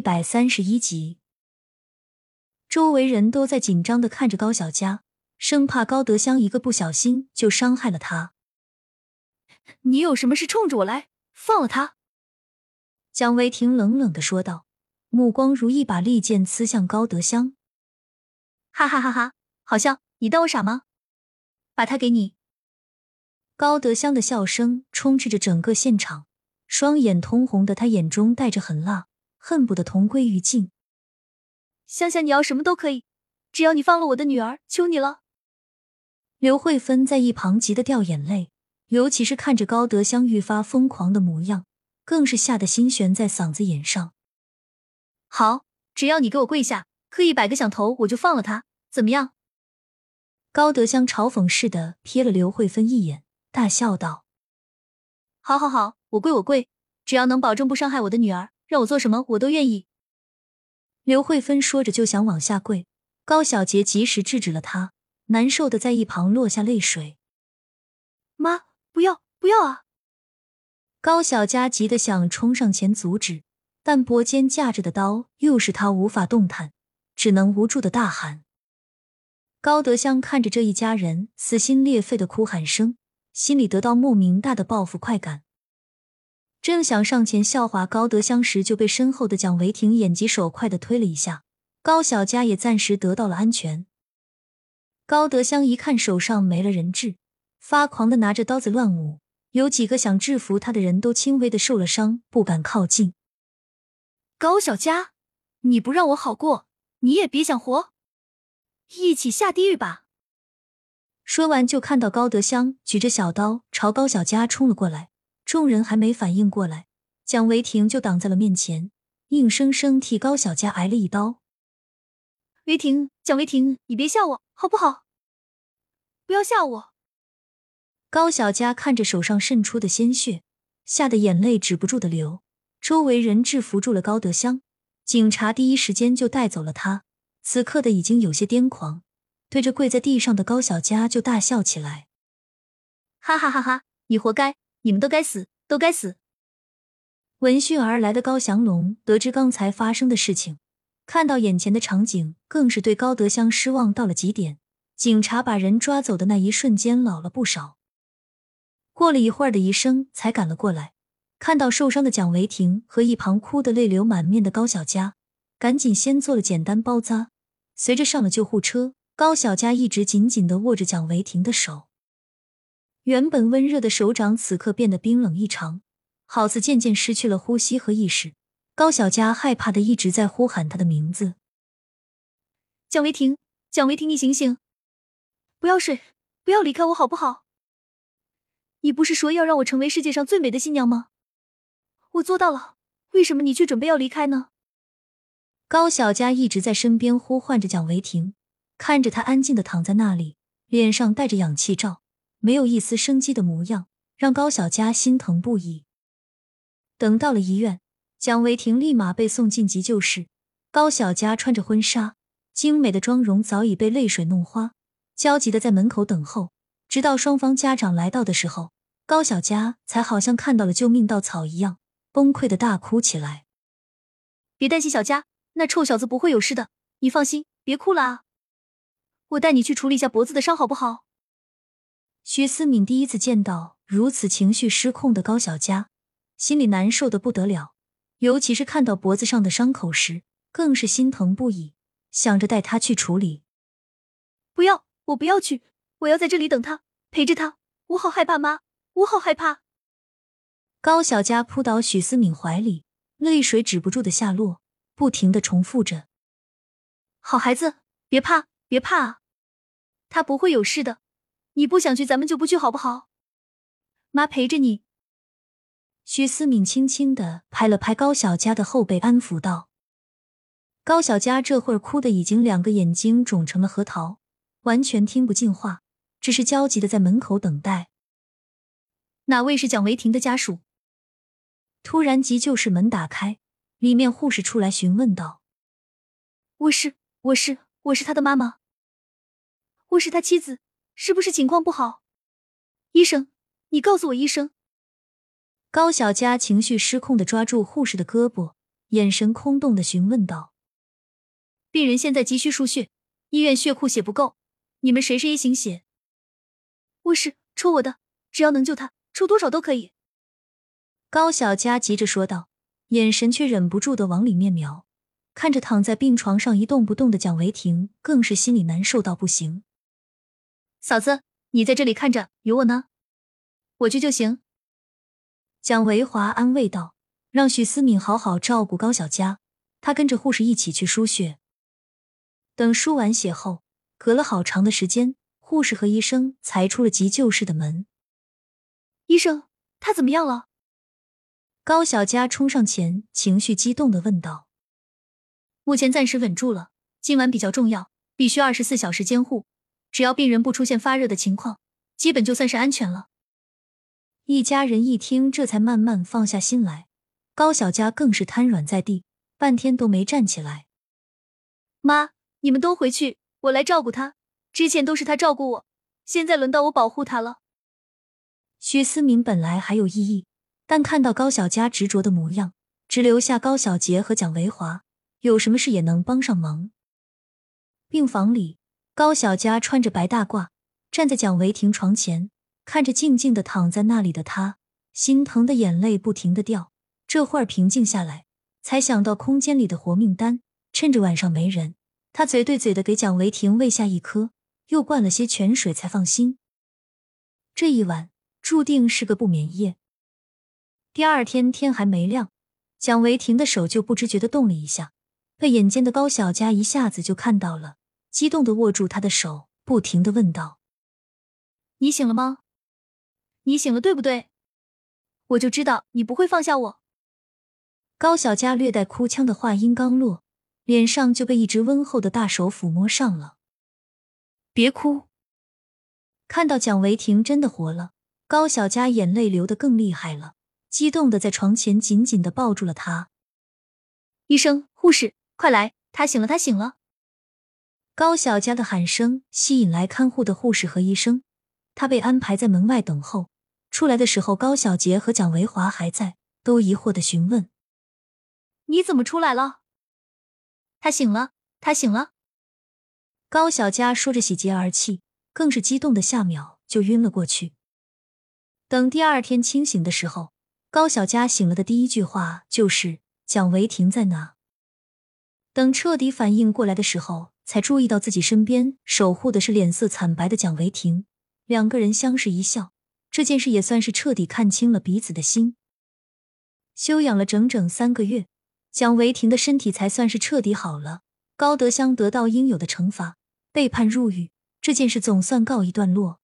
一百三十一集，周围人都在紧张的看着高小佳，生怕高德香一个不小心就伤害了他。你有什么事冲着我来？放了他！蒋维婷冷冷的说道，目光如一把利剑刺向高德香。哈哈哈哈，好笑！你当我傻吗？把他给你。高德香的笑声充斥着整个现场，双眼通红的他眼中带着狠辣，恨不得同归于尽。香香，你要什么都可以，只要你放了我的女儿，求你了。刘慧芬在一旁急得掉眼泪，尤其是看着高德香愈发疯狂的模样，更是吓得心悬在嗓子眼上。好，只要你给我跪下，磕一百个响头，我就放了他，怎么样？高德香嘲讽似的瞥了刘慧芬一眼。大笑道：“好，好，好，我跪，我跪，只要能保证不伤害我的女儿，让我做什么我都愿意。”刘慧芬说着就想往下跪，高小杰及时制止了她，难受的在一旁落下泪水。“妈，不要，不要啊！”高小佳急得想冲上前阻止，但脖间架着的刀又使他无法动弹，只能无助的大喊。高德香看着这一家人撕心裂肺的哭喊声。心里得到莫名大的报复快感，正想上前笑话高德香时，就被身后的蒋维婷眼疾手快的推了一下，高小佳也暂时得到了安全。高德香一看手上没了人质，发狂的拿着刀子乱舞，有几个想制服他的人都轻微的受了伤，不敢靠近。高小佳，你不让我好过，你也别想活，一起下地狱吧！说完，就看到高德香举着小刀朝高小佳冲了过来。众人还没反应过来，蒋维婷就挡在了面前，硬生生替高小佳挨了一刀。维婷，蒋维婷，你别吓我好不好？不要吓我！高小佳看着手上渗出的鲜血，吓得眼泪止不住的流。周围人制服住了高德香，警察第一时间就带走了他。此刻的已经有些癫狂。对着跪在地上的高小佳就大笑起来，哈哈哈哈！你活该，你们都该死，都该死！闻讯而来的高祥龙得知刚才发生的事情，看到眼前的场景，更是对高德香失望到了极点。警察把人抓走的那一瞬间，老了不少。过了一会儿的医生才赶了过来，看到受伤的蒋维婷和一旁哭得泪流满面的高小佳，赶紧先做了简单包扎，随着上了救护车。高小佳一直紧紧的握着蒋维婷的手，原本温热的手掌此刻变得冰冷异常，好似渐渐失去了呼吸和意识。高小佳害怕的一直在呼喊他的名字：“蒋维婷，蒋维婷，你醒醒，不要睡，不要离开我，好不好？你不是说要让我成为世界上最美的新娘吗？我做到了，为什么你却准备要离开呢？”高小佳一直在身边呼唤着蒋维婷。看着他安静的躺在那里，脸上带着氧气罩，没有一丝生机的模样，让高小佳心疼不已。等到了医院，蒋维婷立马被送进急救室。高小佳穿着婚纱，精美的妆容早已被泪水弄花，焦急的在门口等候。直到双方家长来到的时候，高小佳才好像看到了救命稻草一样，崩溃的大哭起来。别担心，小佳，那臭小子不会有事的，你放心，别哭了啊。我带你去处理一下脖子的伤，好不好？徐思敏第一次见到如此情绪失控的高小佳，心里难受的不得了。尤其是看到脖子上的伤口时，更是心疼不已，想着带他去处理。不要，我不要去，我要在这里等他，陪着他。我好害怕，妈，我好害怕。高小佳扑倒许思敏怀里，泪水止不住的下落，不停的重复着：“好孩子，别怕，别怕啊！”他不会有事的，你不想去，咱们就不去，好不好？妈陪着你。徐思敏轻轻的拍了拍高小佳的后背，安抚道：“高小佳这会儿哭的已经两个眼睛肿成了核桃，完全听不进话，只是焦急的在门口等待。哪位是蒋维婷的家属？”突然，急救室门打开，里面护士出来询问道：“我是，我是，我是他的妈妈。”我是他妻子，是不是情况不好？医生，你告诉我，医生。高小佳情绪失控的抓住护士的胳膊，眼神空洞的询问道：“病人现在急需输血，医院血库血不够，你们谁是 A 型血？”“我是，抽我的，只要能救他，抽多少都可以。”高小佳急着说道，眼神却忍不住的往里面瞄，看着躺在病床上一动不动的蒋维婷，更是心里难受到不行。嫂子，你在这里看着，有我呢，我去就行。蒋维华安慰道，让许思敏好好照顾高小佳，他跟着护士一起去输血。等输完血后，隔了好长的时间，护士和医生才出了急救室的门。医生，他怎么样了？高小佳冲上前，情绪激动的问道：“目前暂时稳住了，今晚比较重要，必须二十四小时监护。只要病人不出现发热的情况，基本就算是安全了。”一家人一听，这才慢慢放下心来。高小佳更是瘫软在地，半天都没站起来。妈，你们都回去，我来照顾他。之前都是他照顾我，现在轮到我保护他了。徐思明本来还有异议。但看到高小佳执着的模样，只留下高小杰和蒋维华，有什么事也能帮上忙。病房里，高小佳穿着白大褂，站在蒋维婷床前，看着静静的躺在那里的他，心疼的眼泪不停的掉。这会儿平静下来，才想到空间里的活命丹，趁着晚上没人，他嘴对嘴的给蒋维婷喂下一颗，又灌了些泉水，才放心。这一晚注定是个不眠夜。第二天天还没亮，蒋维婷的手就不知觉的动了一下，被眼尖的高小佳一下子就看到了，激动的握住他的手，不停的问道：“你醒了吗？你醒了对不对？我就知道你不会放下我。”高小佳略带哭腔的话音刚落，脸上就被一只温厚的大手抚摸上了。别哭！看到蒋维婷真的活了，高小佳眼泪流得更厉害了。激动的在床前紧紧的抱住了他。医生、护士，快来！他醒了，他醒了！高小佳的喊声吸引来看护的护士和医生。她被安排在门外等候。出来的时候，高小杰和蒋维华还在，都疑惑的询问：“你怎么出来了？”他醒了，他醒了。高小佳说着喜极而泣，更是激动的下秒就晕了过去。等第二天清醒的时候。高小佳醒了的第一句话就是：“蒋维婷在哪？”等彻底反应过来的时候，才注意到自己身边守护的是脸色惨白的蒋维婷。两个人相视一笑，这件事也算是彻底看清了彼此的心。休养了整整三个月，蒋维婷的身体才算是彻底好了。高德香得到应有的惩罚，被判入狱，这件事总算告一段落。